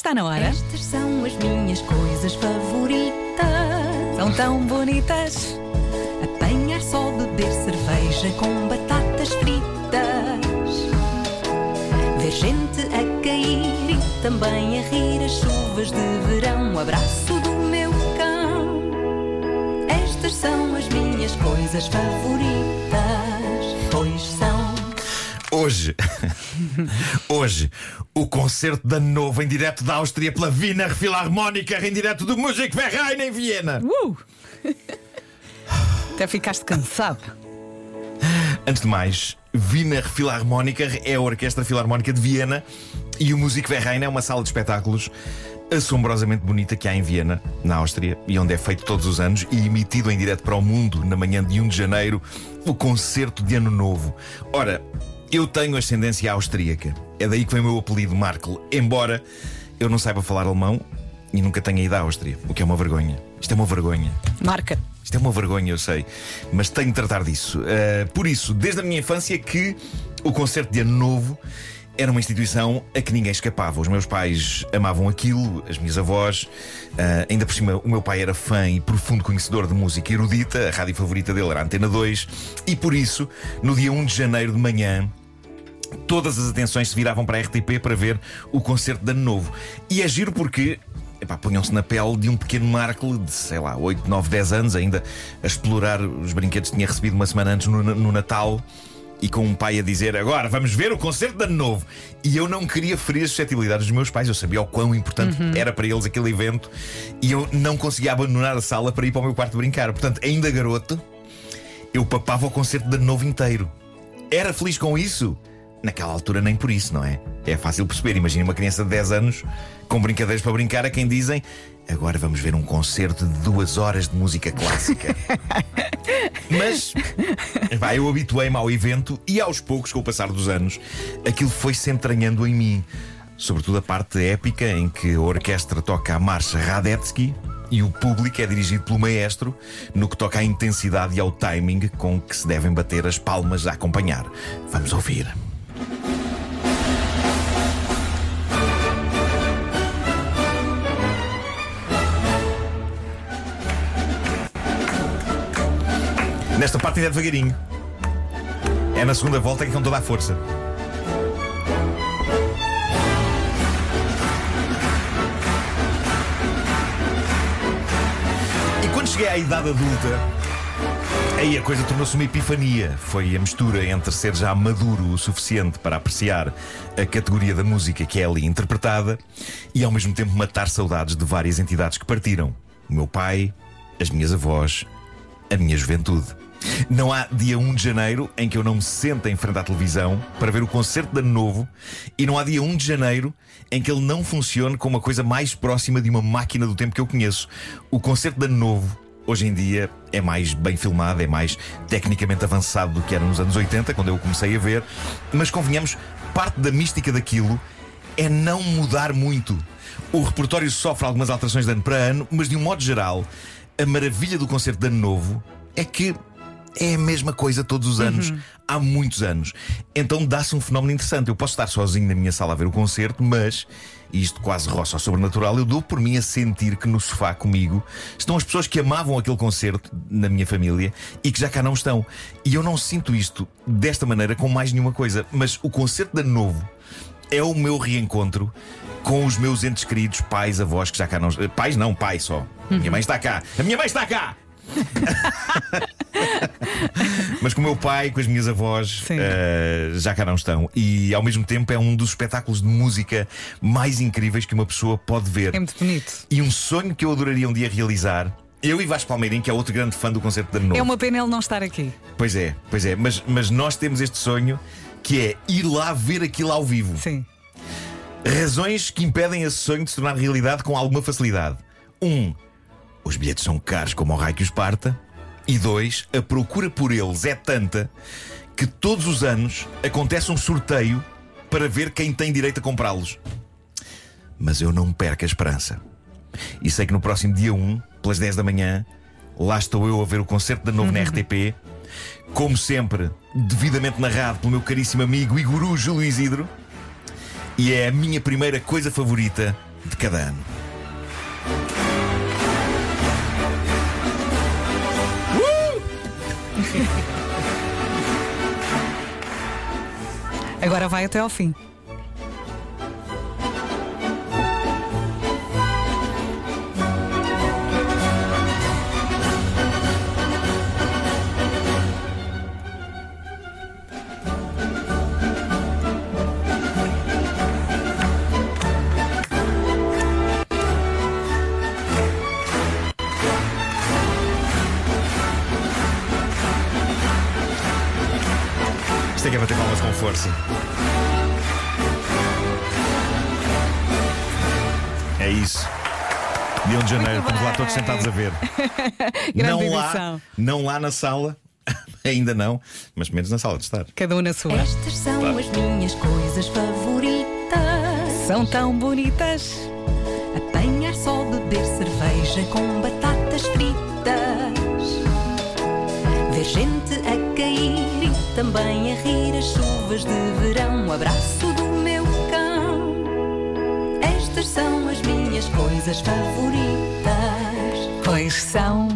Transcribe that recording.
Está na hora. Estas são as minhas coisas favoritas. São tão bonitas. Apanhar só, beber cerveja com batatas fritas. Ver gente a cair e também a rir as chuvas de verão. O abraço do meu cão. Estas são as minhas coisas favoritas. Hoje, hoje, o concerto da Novo em direto da Áustria pela Wiener Philharmoniker em direto do Musikverein em Viena. Uh! Até ficaste cansado. Antes de mais, Wiener Philharmoniker é a Orquestra Filarmónica de Viena e o Musikverein é uma sala de espetáculos assombrosamente bonita que há em Viena, na Áustria, e onde é feito todos os anos e emitido em direto para o mundo na manhã de 1 de janeiro o concerto de Ano Novo. Ora, eu tenho ascendência austríaca. É daí que vem o meu apelido Markel, embora eu não saiba falar alemão e nunca tenha ido à Áustria, o que é uma vergonha. Isto é uma vergonha. Marca. Isto é uma vergonha, eu sei, mas tenho de tratar disso. Uh, por isso, desde a minha infância, que o concerto de Ano Novo era uma instituição a que ninguém escapava. Os meus pais amavam aquilo, as minhas avós. Uh, ainda por cima, o meu pai era fã e profundo conhecedor de música erudita. A rádio favorita dele era a Antena 2. E por isso, no dia 1 de janeiro de manhã, todas as atenções se viravam para a RTP para ver o concerto de Ano Novo. E é giro porque Epá, ponham-se na pele de um pequeno Markle de, sei lá, 8, 9, 10 anos, ainda a explorar os brinquedos que tinha recebido uma semana antes no, no Natal e com um pai a dizer agora vamos ver o concerto de Ano Novo. E eu não queria ferir as suscetibilidades dos meus pais, eu sabia o quão importante era para eles aquele evento e eu não conseguia abandonar a sala para ir para o meu quarto brincar. Portanto, ainda garoto, eu papava o concerto de Ano Novo inteiro. Era feliz com isso? Naquela altura, nem por isso, não é? É fácil perceber. Imagina uma criança de 10 anos com brincadeiras para brincar a quem dizem agora vamos ver um concerto de duas horas de música clássica. Mas vai, eu habituei-me ao evento e aos poucos, com o passar dos anos, aquilo foi se entranhando em mim. Sobretudo a parte épica em que a orquestra toca a marcha Radetzky e o público é dirigido pelo maestro no que toca à intensidade e ao timing com que se devem bater as palmas a acompanhar. Vamos ouvir. Nesta parte ainda é devagarinho. É na segunda volta que com toda a força. E quando cheguei à idade adulta, aí a coisa tornou-se uma epifania. Foi a mistura entre ser já maduro o suficiente para apreciar a categoria da música que é ali interpretada e ao mesmo tempo matar saudades de várias entidades que partiram. O meu pai, as minhas avós, a minha juventude. Não há dia 1 de janeiro em que eu não me sente em frente à televisão para ver o concerto de Ano Novo e não há dia 1 de janeiro em que ele não funcione como a coisa mais próxima de uma máquina do tempo que eu conheço. O concerto de Ano Novo, hoje em dia, é mais bem filmado, é mais tecnicamente avançado do que era nos anos 80, quando eu comecei a ver, mas convenhamos, parte da mística daquilo é não mudar muito. O repertório sofre algumas alterações de ano para ano, mas de um modo geral, a maravilha do concerto de Ano Novo é que é a mesma coisa todos os anos, há muitos anos. Então dá-se um fenómeno interessante. Eu posso estar sozinho na minha sala a ver o concerto, mas, e isto quase roça ao sobrenatural, eu dou por mim a sentir que no sofá comigo estão as pessoas que amavam aquele concerto na minha família e que já cá não estão. E eu não sinto isto desta maneira com mais nenhuma coisa. Mas o concerto de Ano Novo é o meu reencontro com os meus entes queridos, pais, avós que já cá não. Pais não, pai só. Minha mãe está cá. A minha mãe está cá! Mas com o meu pai, com as minhas avós, eh, já cá não estão. E ao mesmo tempo é um dos espetáculos de música mais incríveis que uma pessoa pode ver. É muito bonito. E um sonho que eu adoraria um dia realizar. Eu e Vasco Palmeirim, que é outro grande fã do concerto da Ano Novo. É uma pena ele não estar aqui. Pois é, pois é. Mas, mas nós temos este sonho que é ir lá ver aquilo ao vivo. Sim. Razões que impedem esse sonho de se tornar realidade com alguma facilidade. Um, os bilhetes são caros como o raio que os parta. E dois, a procura por eles é tanta que todos os anos acontece um sorteio para ver quem tem direito a comprá-los. Mas eu não perco a esperança. E sei que no próximo dia 1, pelas 10 da manhã, lá estou eu a ver o concerto da novo na RTP. Como sempre, devidamente narrado pelo meu caríssimo amigo e guru Júlio Isidro. E é a minha primeira coisa favorita de cada ano. Agora vai até ao fim. Que é bater palmas com força. É isso. Dia 1 de janeiro, estamos lá todos sentados a ver. Não lá, edição. não lá na sala, ainda não, mas menos na sala de estar. Cada um na sua. Estas são as minhas coisas favoritas. São tão bonitas. Apanhar só, beber cerveja com batatas fritas. Ver gente a cair também a rir as chuvas de verão. O abraço do meu cão. Estas são as minhas coisas favoritas. Pois são.